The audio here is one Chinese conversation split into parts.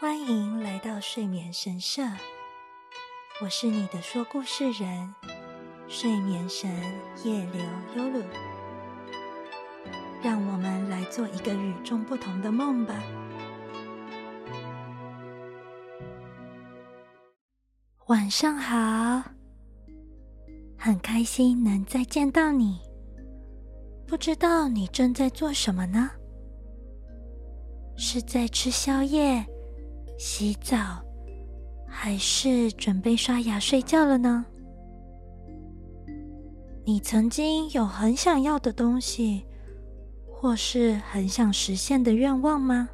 欢迎来到睡眠神社，我是你的说故事人，睡眠神夜流悠露。让我们来做一个与众不同的梦吧。晚上好，很开心能再见到你。不知道你正在做什么呢？是在吃宵夜？洗澡，还是准备刷牙睡觉了呢？你曾经有很想要的东西，或是很想实现的愿望吗？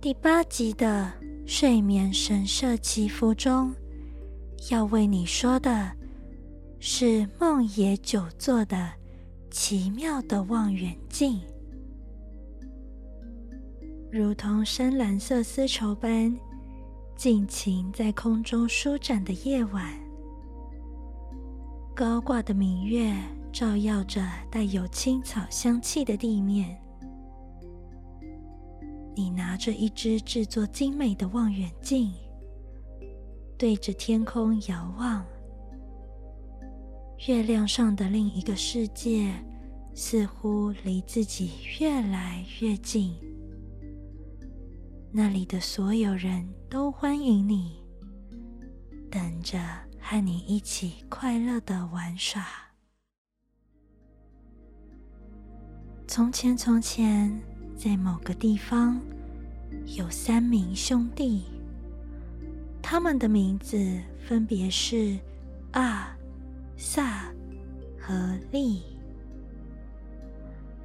第八集的睡眠神社祈福中，要为你说的是梦野久坐的奇妙的望远镜。如同深蓝色丝绸般尽情在空中舒展的夜晚，高挂的明月照耀着带有青草香气的地面。你拿着一只制作精美的望远镜，对着天空遥望，月亮上的另一个世界似乎离自己越来越近。那里的所有人都欢迎你，等着和你一起快乐的玩耍。从前，从前，在某个地方，有三名兄弟，他们的名字分别是阿、萨和利。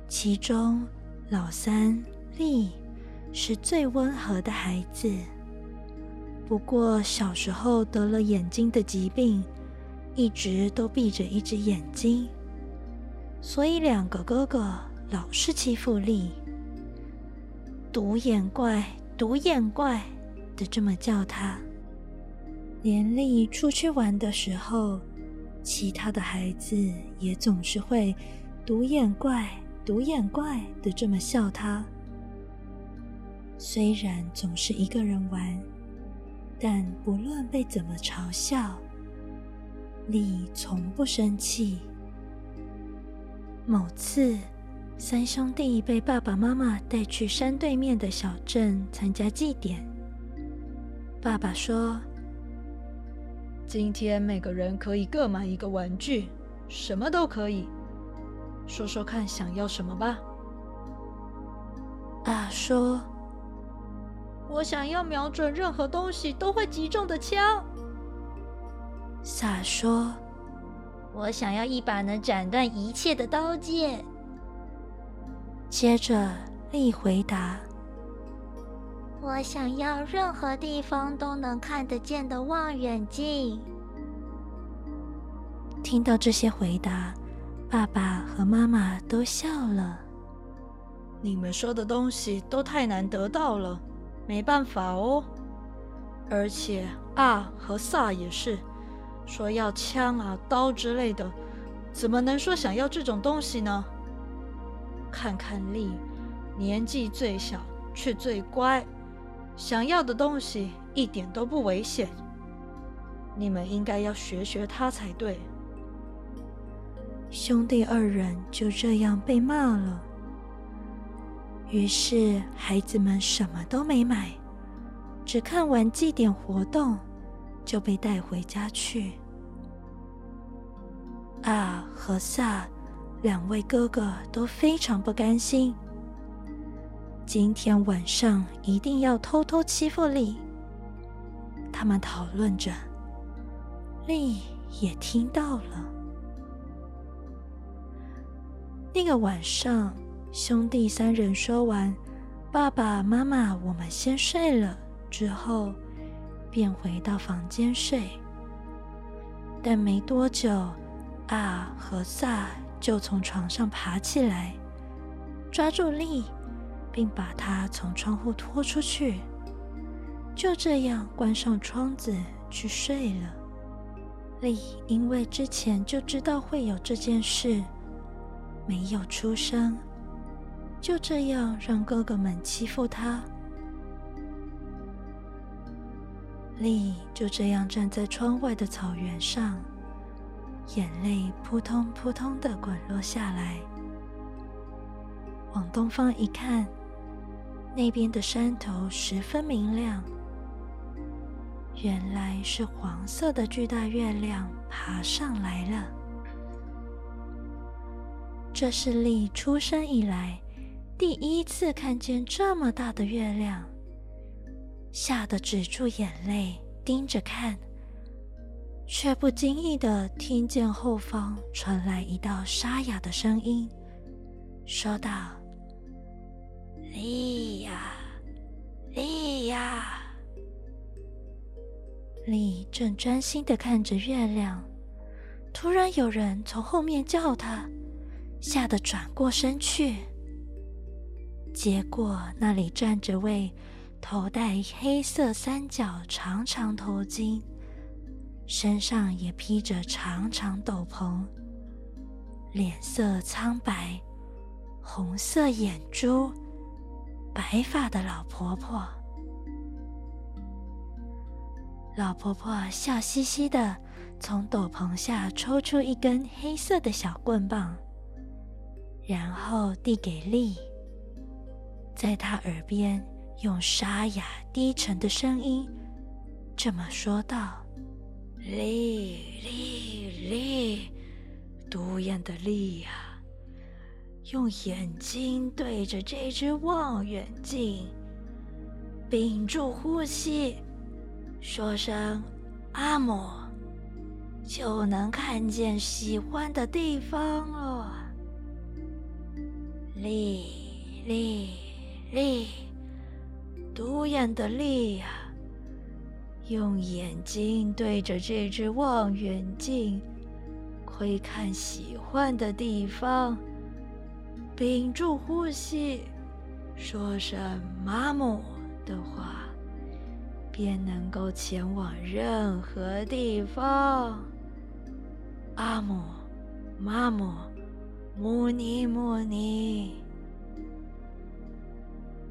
其中，老三利。是最温和的孩子，不过小时候得了眼睛的疾病，一直都闭着一只眼睛，所以两个哥哥老是欺负丽，独眼怪，独眼怪的这么叫他。连丽出去玩的时候，其他的孩子也总是会独眼怪，独眼怪的这么笑他。虽然总是一个人玩，但不论被怎么嘲笑，丽从不生气。某次，三兄弟被爸爸妈妈带去山对面的小镇参加祭典。爸爸说：“今天每个人可以各买一个玩具，什么都可以。说说看，想要什么吧。”啊，说。我想要瞄准任何东西都会击中的枪。萨说：“我想要一把能斩断一切的刀剑。”接着，丽回答：“我想要任何地方都能看得见的望远镜。”听到这些回答，爸爸和妈妈都笑了。你们说的东西都太难得到了。没办法哦，而且啊和萨也是说要枪啊刀之类的，怎么能说想要这种东西呢？看看丽，年纪最小却最乖，想要的东西一点都不危险。你们应该要学学他才对。兄弟二人就这样被骂了。于是，孩子们什么都没买，只看完祭典活动，就被带回家去。阿和萨两位哥哥都非常不甘心，今天晚上一定要偷偷欺负丽。他们讨论着，丽也听到了。那个晚上。兄弟三人说完：“爸爸妈妈，我们先睡了。”之后，便回到房间睡。但没多久，阿和萨就从床上爬起来，抓住丽，并把他从窗户拖出去。就这样，关上窗子去睡了。丽因为之前就知道会有这件事，没有出声。就这样让哥哥们欺负他，丽就这样站在窗外的草原上，眼泪扑通扑通的滚落下来。往东方一看，那边的山头十分明亮，原来是黄色的巨大月亮爬上来了。这是丽出生以来第一次看见这么大的月亮，吓得止住眼泪，盯着看，却不经意的听见后方传来一道沙哑的声音，说道：“丽呀，丽呀！”丽正专心的看着月亮，突然有人从后面叫他。吓得转过身去，结果那里站着位头戴黑色三角长长头巾，身上也披着长长斗篷，脸色苍白，红色眼珠，白发的老婆婆。老婆婆笑嘻嘻的从斗篷下抽出一根黑色的小棍棒。然后递给丽，在他耳边用沙哑低沉的声音这么说道：“丽丽丽，独眼的丽呀，用眼睛对着这只望远镜，屏住呼吸，说声阿姆，就能看见喜欢的地方了。”丽丽丽，独眼的丽呀，用眼睛对着这只望远镜，窥看喜欢的地方，屏住呼吸，说声“妈姆”的话，便能够前往任何地方。阿姆，妈姆。母尼母尼。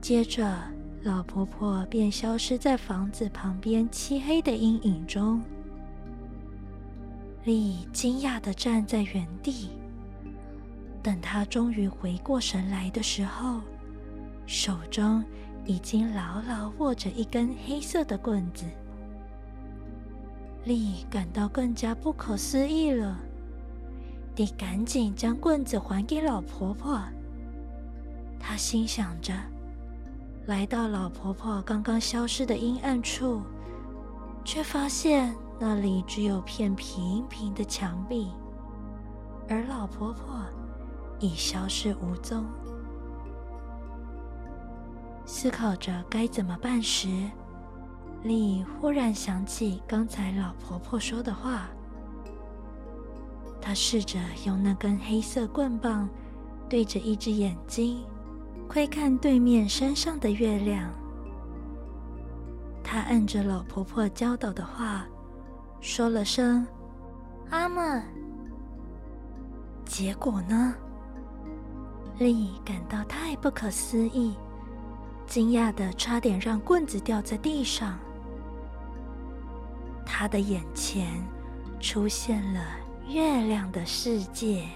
接着，老婆婆便消失在房子旁边漆黑的阴影中。丽惊讶的站在原地。等她终于回过神来的时候，手中已经牢牢握着一根黑色的棍子。丽感到更加不可思议了。得赶紧将棍子还给老婆婆。他心想着，来到老婆婆刚刚消失的阴暗处，却发现那里只有片平平的墙壁，而老婆婆已消失无踪。思考着该怎么办时，丽忽然想起刚才老婆婆说的话。他试着用那根黑色棍棒对着一只眼睛窥看对面山上的月亮。他按着老婆婆教导的话说了声“阿门”，结果呢？丽感到太不可思议，惊讶的差点让棍子掉在地上。他的眼前出现了。月亮的世界，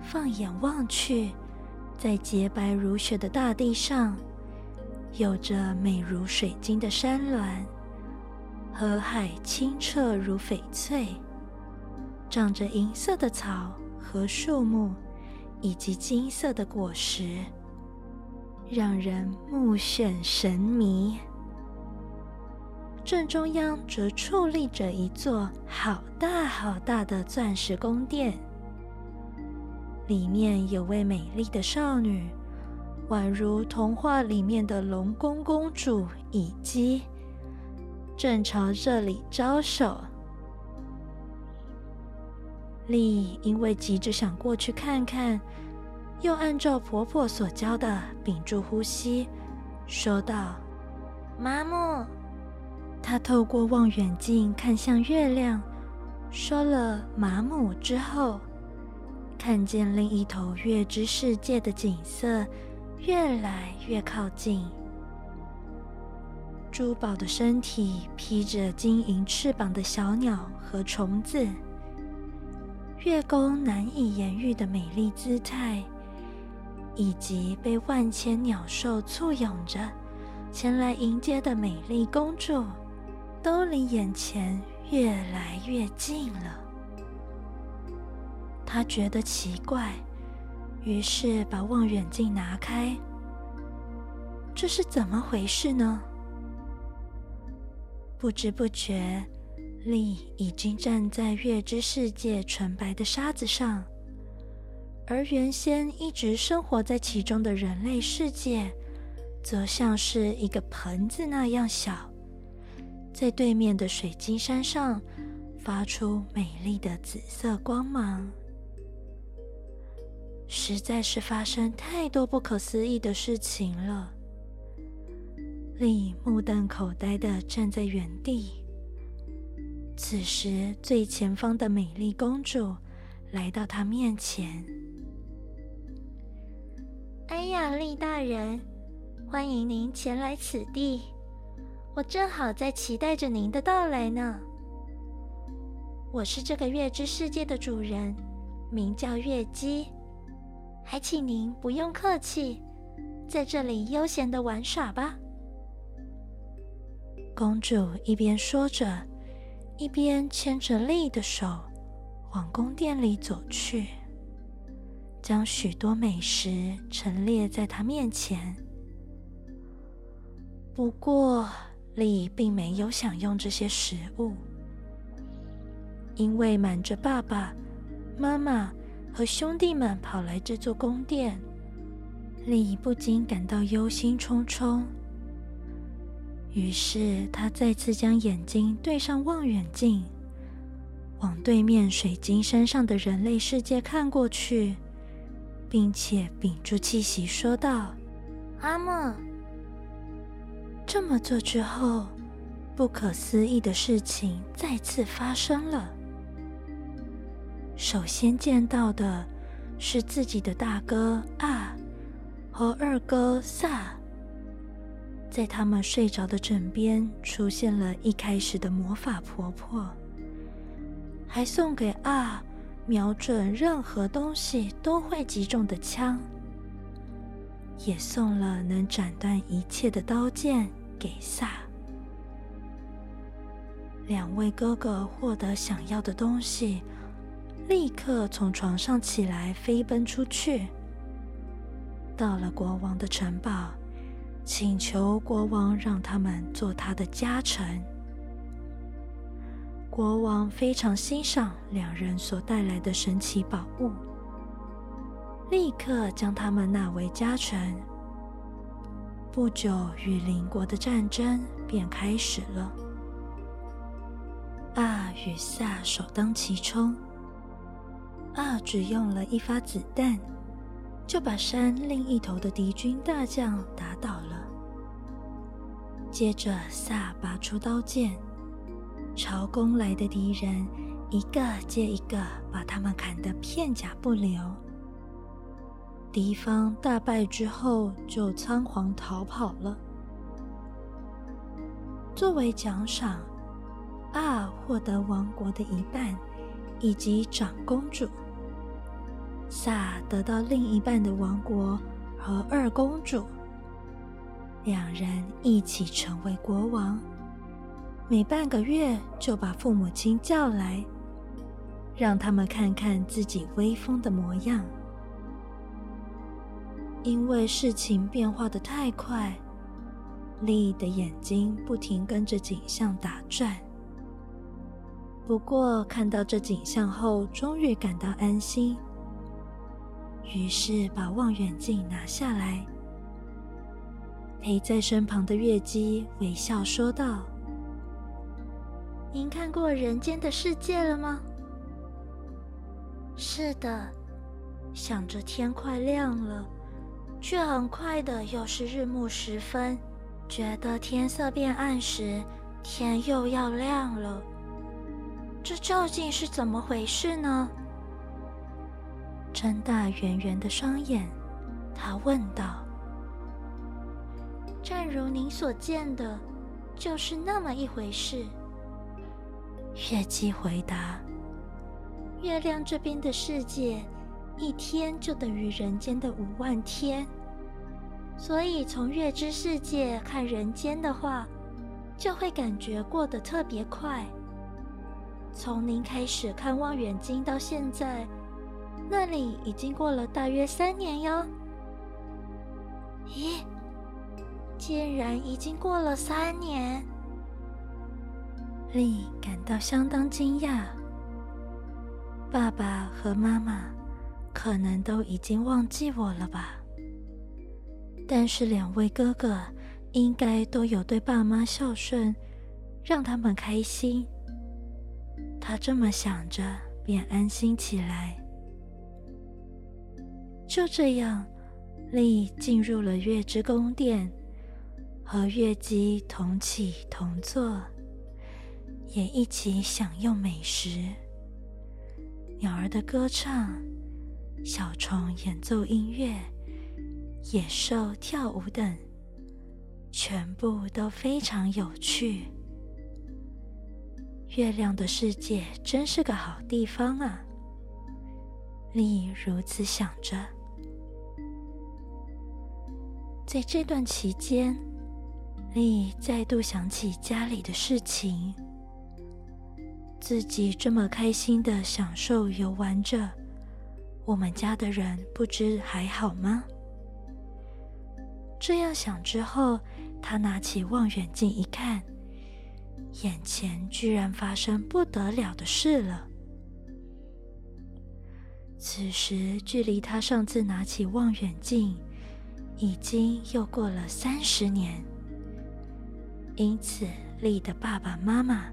放眼望去，在洁白如雪的大地上，有着美如水晶的山峦，河海清澈如翡翠，长着银色的草和树木，以及金色的果实，让人目眩神迷。正中央则矗立着一座好大好大的钻石宫殿，里面有位美丽的少女，宛如童话里面的龙宫公主以姬，正朝这里招手。丽因为急着想过去看看，又按照婆婆所教的屏住呼吸，说道：“妈木。”她透过望远镜看向月亮，说了“马姆”之后，看见另一头月之世界的景色越来越靠近。珠宝的身体，披着晶莹翅膀的小鸟和虫子，月宫难以言喻的美丽姿态，以及被万千鸟兽簇拥着前来迎接的美丽公主，都离眼前越来越近了。他觉得奇怪，于是把望远镜拿开。这是怎么回事呢？不知不觉，丽已经站在月之世界纯白的沙子上，而原先一直生活在其中的人类世界，则像是一个盆子那样小，在对面的水晶山上发出美丽的紫色光芒。实在是发生太多不可思议的事情了。丽目瞪口呆的站在原地。此时，最前方的美丽公主来到他面前。“哎呀，丽大人，欢迎您前来此地，我正好在期待着您的到来呢。我是这个月之世界的主人，名叫月姬，还请您不用客气，在这里悠闲的玩耍吧。”公主一边说着，一边牵着丽的手往宫殿里走去，将许多美食陈列在她面前。不过，丽并没有享用这些食物，因为瞒着爸爸妈妈和兄弟们跑来这座宫殿，丽不禁感到忧心忡忡。于是，他再次将眼睛对上望远镜，往对面水晶山上的人类世界看过去，并且屏住气息说道：“阿莫。”这么做之后，不可思议的事情再次发生了。首先见到的是自己的大哥啊和二哥萨。在他们睡着的枕边，出现了一开始的魔法婆婆，还送给啊瞄准任何东西都会击中的枪，也送了能斩断一切的刀剑给萨。两位哥哥获得想要的东西，立刻从床上起来，飞奔出去，到了国王的城堡。请求国王让他们做他的家臣。国王非常欣赏两人所带来的神奇宝物，立刻将他们纳为家臣。不久，与邻国的战争便开始了。阿与萨首当其冲，阿只用了一发子弹。就把山另一头的敌军大将打倒了。接着，萨拔出刀剑，朝攻来的敌人一个接一个把他们砍得片甲不留。敌方大败之后，就仓皇逃跑了。作为奖赏，阿获得王国的一半，以及长公主。萨得到另一半的王国和二公主，两人一起成为国王。每半个月就把父母亲叫来，让他们看看自己威风的模样。因为事情变化的太快，丽的眼睛不停跟着景象打转。不过看到这景象后，终于感到安心。于是把望远镜拿下来，陪在身旁的月姬微笑说道：“您看过人间的世界了吗？”“是的。”想着天快亮了，却很快的又是日暮时分，觉得天色变暗时，天又要亮了。这究竟是怎么回事呢？睁大圆圆的双眼，他问道：“正如您所见的，就是那么一回事。月姬回答：“月亮这边的世界，一天就等于人间的五万天，所以从月之世界看人间的话，就会感觉过得特别快。从您开始看望远镜到现在，那里已经过了大约三年哟。咦，竟然已经过了三年！”丽感到相当惊讶。爸爸和妈妈可能都已经忘记我了吧？但是两位哥哥应该都有对爸妈孝顺，让他们开心。他这么想着，便安心起来。就这样，丽进入了月之宫殿，和月姬同起同坐。也一起享用美食，鸟儿的歌唱，小虫演奏音乐，野兽跳舞等，全部都非常有趣。月亮的世界真是个好地方啊！丽如此想着。在这段期间，丽再度想起家里的事情。自己这么开心的享受游玩着，我们家的人不知还好吗？这样想之后，他拿起望远镜一看，眼前居然发生不得了的事了。此时距离他上次拿起望远镜，已经又过了三十年。因此，丽的爸爸妈妈。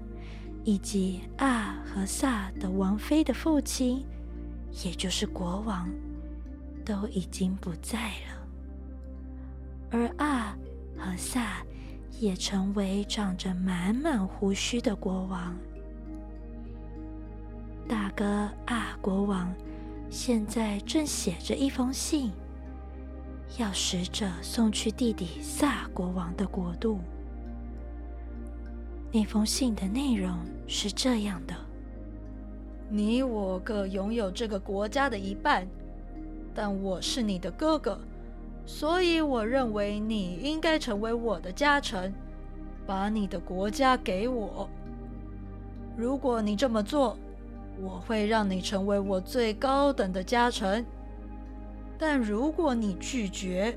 以及阿和萨的王妃的父亲，也就是国王，都已经不在了。而阿和萨也成为长着满满胡须的国王。大哥啊国王现在正写着一封信，要使者送去弟弟萨国王的国度。那封信的内容是这样的：你我各拥有这个国家的一半，但我是你的哥哥，所以我认为你应该成为我的家臣，把你的国家给我。如果你这么做，我会让你成为我最高等的家臣；但如果你拒绝，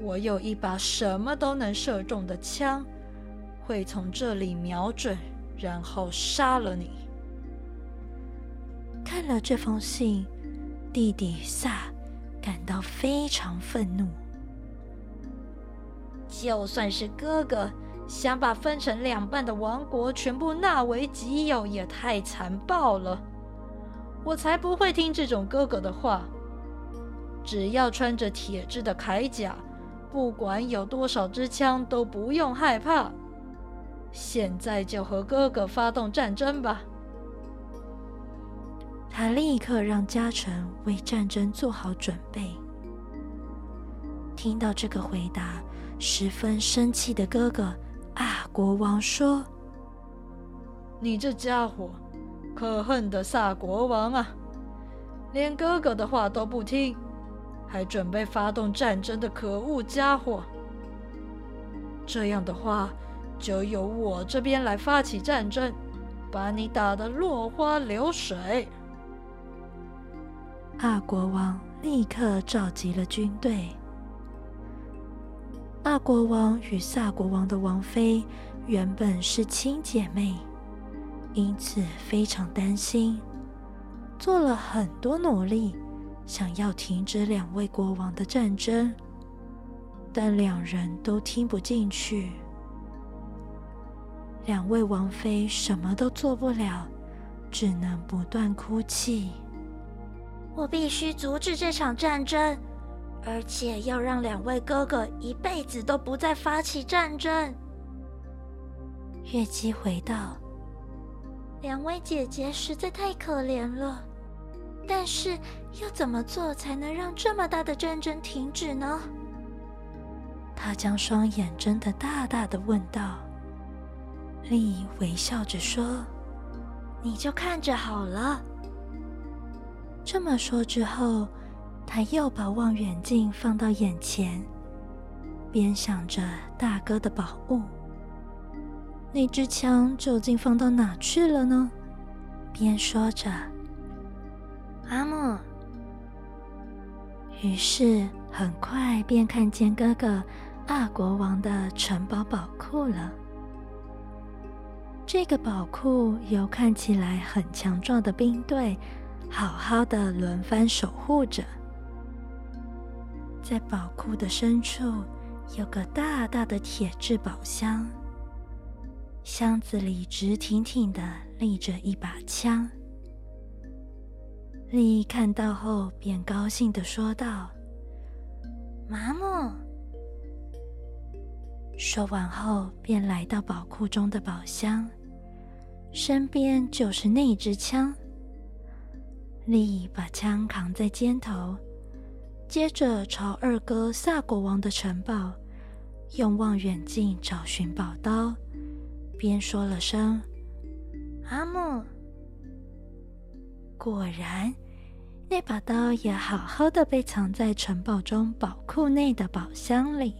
我有一把什么都能射中的枪。会从这里瞄准，然后杀了你。看了这封信，弟弟萨感到非常愤怒。就算是哥哥想把分成两半的王国全部纳为己有，也太残暴了。我才不会听这种哥哥的话。只要穿着铁质的铠甲，不管有多少支枪，都不用害怕。现在就和哥哥发动战争吧！他立刻让家臣为战争做好准备。听到这个回答，十分生气的哥哥啊，国王说：“你这家伙，可恨的萨国王啊！连哥哥的话都不听，还准备发动战争的可恶家伙！这样的话……”就由我这边来发起战争，把你打得落花流水。阿国王立刻召集了军队。阿国王与萨国王的王妃原本是亲姐妹，因此非常担心，做了很多努力，想要停止两位国王的战争，但两人都听不进去。两位王妃什么都做不了，只能不断哭泣。我必须阻止这场战争，而且要让两位哥哥一辈子都不再发起战争。月姬回道：“两位姐姐实在太可怜了，但是要怎么做才能让这么大的战争停止呢？”他将双眼睁得大大的问道。丽微笑着说：“你就看着好了。”这么说之后，他又把望远镜放到眼前，边想着大哥的宝物。那支枪究竟放到哪去了呢？边说着：“阿木。”于是很快便看见哥哥阿国王的城堡宝库了。这个宝库由看起来很强壮的兵队。好好的轮番守护着，在宝库的深处有个大大的铁质宝箱，箱子里直挺挺的立着一把枪。丽看到后便高兴的说道：“麻木。”说完后便来到宝库中的宝箱，身边就是那支枪。丽把枪扛在肩头，接着朝二哥萨国王的城堡用望远镜找寻宝刀，边说了声“阿木”。果然，那把刀也好好的被藏在城堡中宝库内的宝箱里。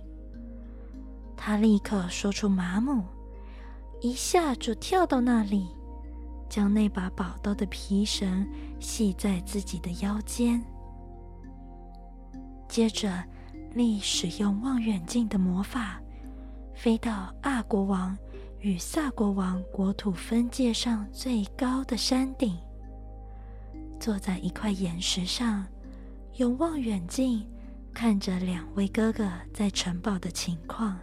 他立刻说出“马木”，一下就跳到那里。将那把宝刀的皮绳系在自己的腰间，接着立使用望远镜的魔法，飞到阿国王与萨国王国土分界上最高的山顶，坐在一块岩石上，用望远镜看着两位哥哥在城堡的情况。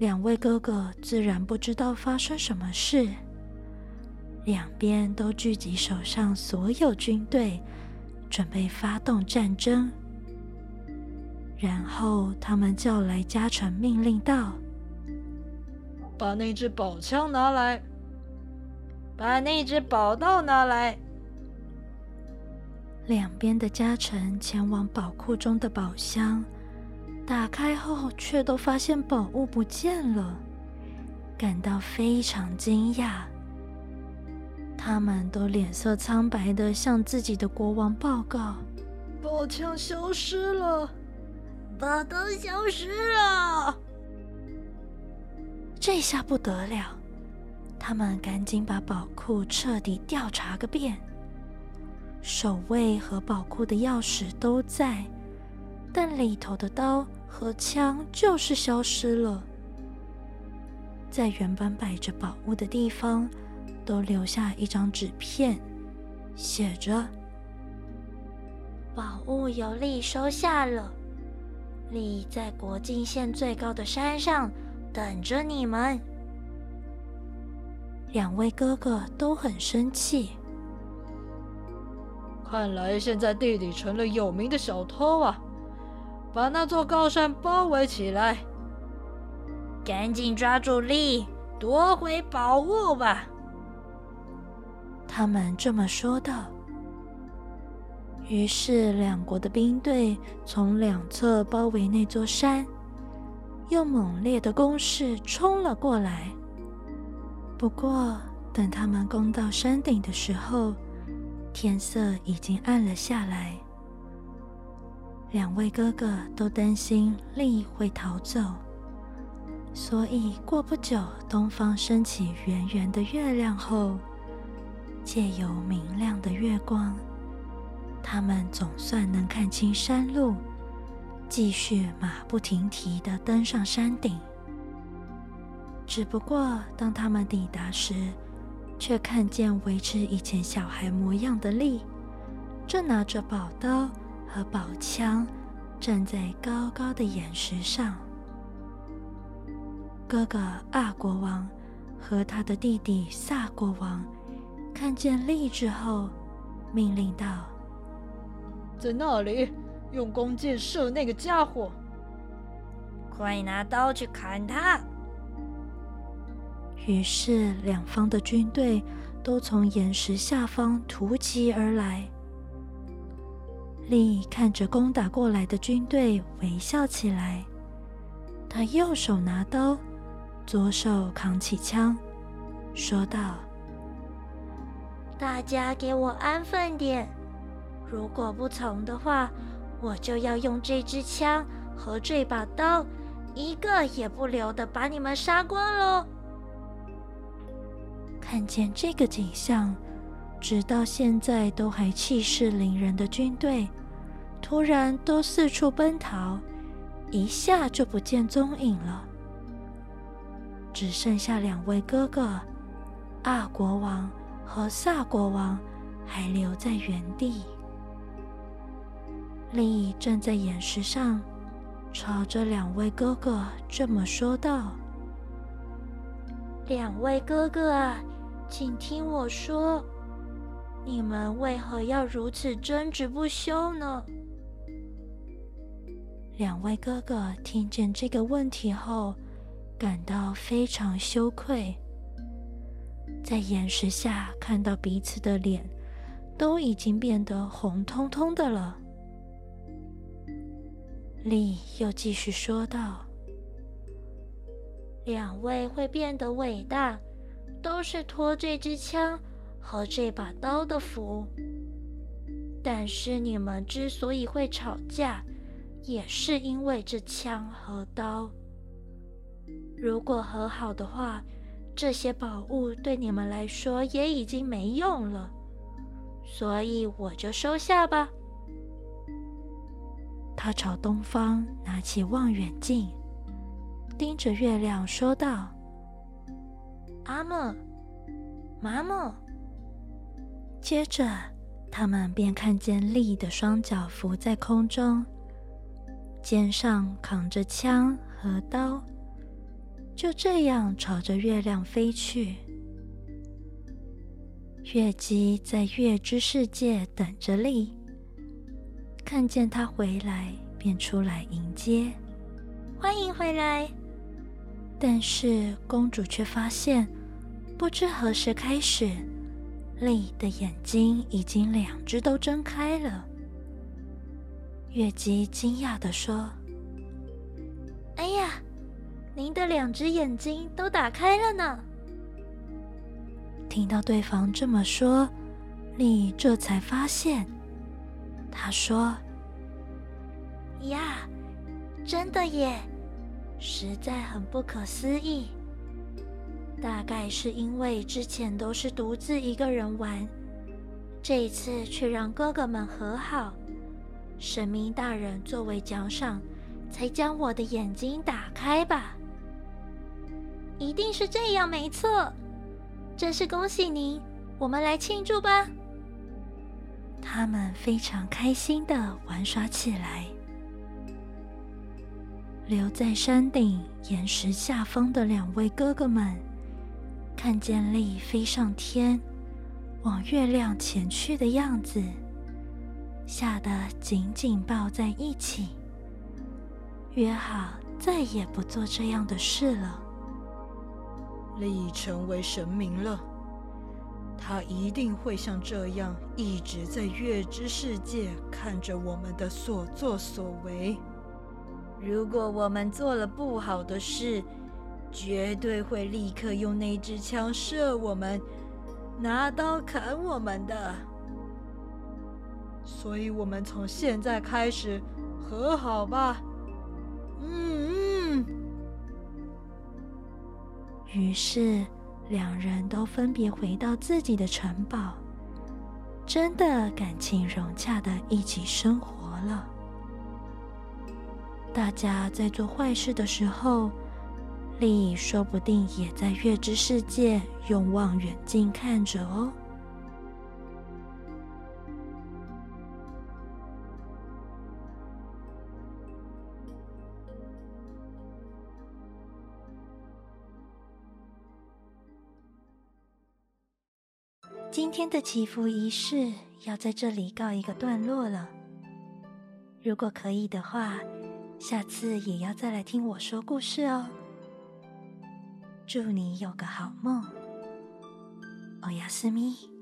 两位哥哥自然不知道发生什么事，两边都聚集手上所有军队，准备发动战争。然后他们叫来家臣，命令道：“把那只宝枪拿来，把那只宝刀拿来。”两边的家臣前往宝库中的宝箱。打开后，却都发现宝物不见了，感到非常惊讶。他们都脸色苍白的向自己的国王报告：“宝枪消失了，宝刀消失了。”这下不得了，他们赶紧把宝库彻底调查个遍。守卫和宝库的钥匙都在，但里头的刀。和枪就是消失了，在原本摆着宝物的地方，都留下一张纸片，写着：“宝物由丽收下了，丽在国境线最高的山上等着你们。”两位哥哥都很生气，看来现在弟弟成了有名的小偷啊！把那座高山包围起来，赶紧抓住力，夺回宝物吧！他们这么说道。于是，两国的兵队从两侧包围那座山，用猛烈的攻势冲了过来。不过，等他们攻到山顶的时候，天色已经暗了下来。两位哥哥都担心丽会逃走，所以过不久，东方升起圆圆的月亮后，借由明亮的月光，他们总算能看清山路，继续马不停蹄地登上山顶。只不过，当他们抵达时，却看见维持以前小孩模样的丽，正拿着宝刀。和宝枪站在高高的岩石上。哥哥阿国王和他的弟弟萨国王看见丽之后，命令道：“在那里用弓箭射那个家伙，快拿刀去砍他！”于是，两方的军队都从岩石下方突击而来。丽看着攻打过来的军队，微笑起来。他右手拿刀，左手扛起枪，说道：“大家给我安分点，如果不从的话，我就要用这支枪和这把刀，一个也不留的把你们杀光喽！”看见这个景象，直到现在都还气势凌人的军队，突然都四处奔逃，一下就不见踪影了。只剩下两位哥哥，阿国王和萨国王还留在原地。利站在岩石上，朝着两位哥哥这么说道：“两位哥哥啊，请听我说，你们为何要如此争执不休呢？”两位哥哥听见这个问题后。感到非常羞愧，在岩石下看到彼此的脸，都已经变得红彤彤的了。丽又继续说道：“两位会变得伟大，都是托这支枪和这把刀的福。但是你们之所以会吵架，也是因为这枪和刀。”如果和好的话，这些宝物对你们来说也已经没用了，所以我就收下吧。他朝东方拿起望远镜，盯着月亮说道：“阿莫，妈莫。”接着，他们便看见丽的双脚浮在空中，肩上扛着枪和刀。就这样朝着月亮飞去。月姬在月之世界等着丽，看见他回来，便出来迎接，欢迎回来。但是公主却发现，不知何时开始，丽的眼睛已经两只都睁开了。月姬惊讶地说：“哎呀！”您的两只眼睛都打开了呢。听到对方这么说，丽这才发现，他说：“呀，真的耶，实在很不可思议。大概是因为之前都是独自一个人玩，这一次却让哥哥们和好，神明大人作为奖赏，才将我的眼睛打开吧。”一定是这样，没错。真是恭喜您，我们来庆祝吧。他们非常开心的玩耍起来。留在山顶岩石下方的两位哥哥们，看见丽飞上天，往月亮前去的样子，吓得紧紧抱在一起，约好再也不做这样的事了。力成为神明了，他一定会像这样一直在月之世界看着我们的所作所为。如果我们做了不好的事，绝对会立刻用那支枪射我们，拿刀砍我们的。所以，我们从现在开始和好吧。嗯嗯。于是，两人都分别回到自己的城堡，真的感情融洽的一起生活了。大家在做坏事的时候，丽说不定也在月之世界用望远镜看着哦。今天的祈福仪式要在这里告一个段落了。如果可以的话，下次也要再来听我说故事哦。祝你有个好梦，欧亚斯咪。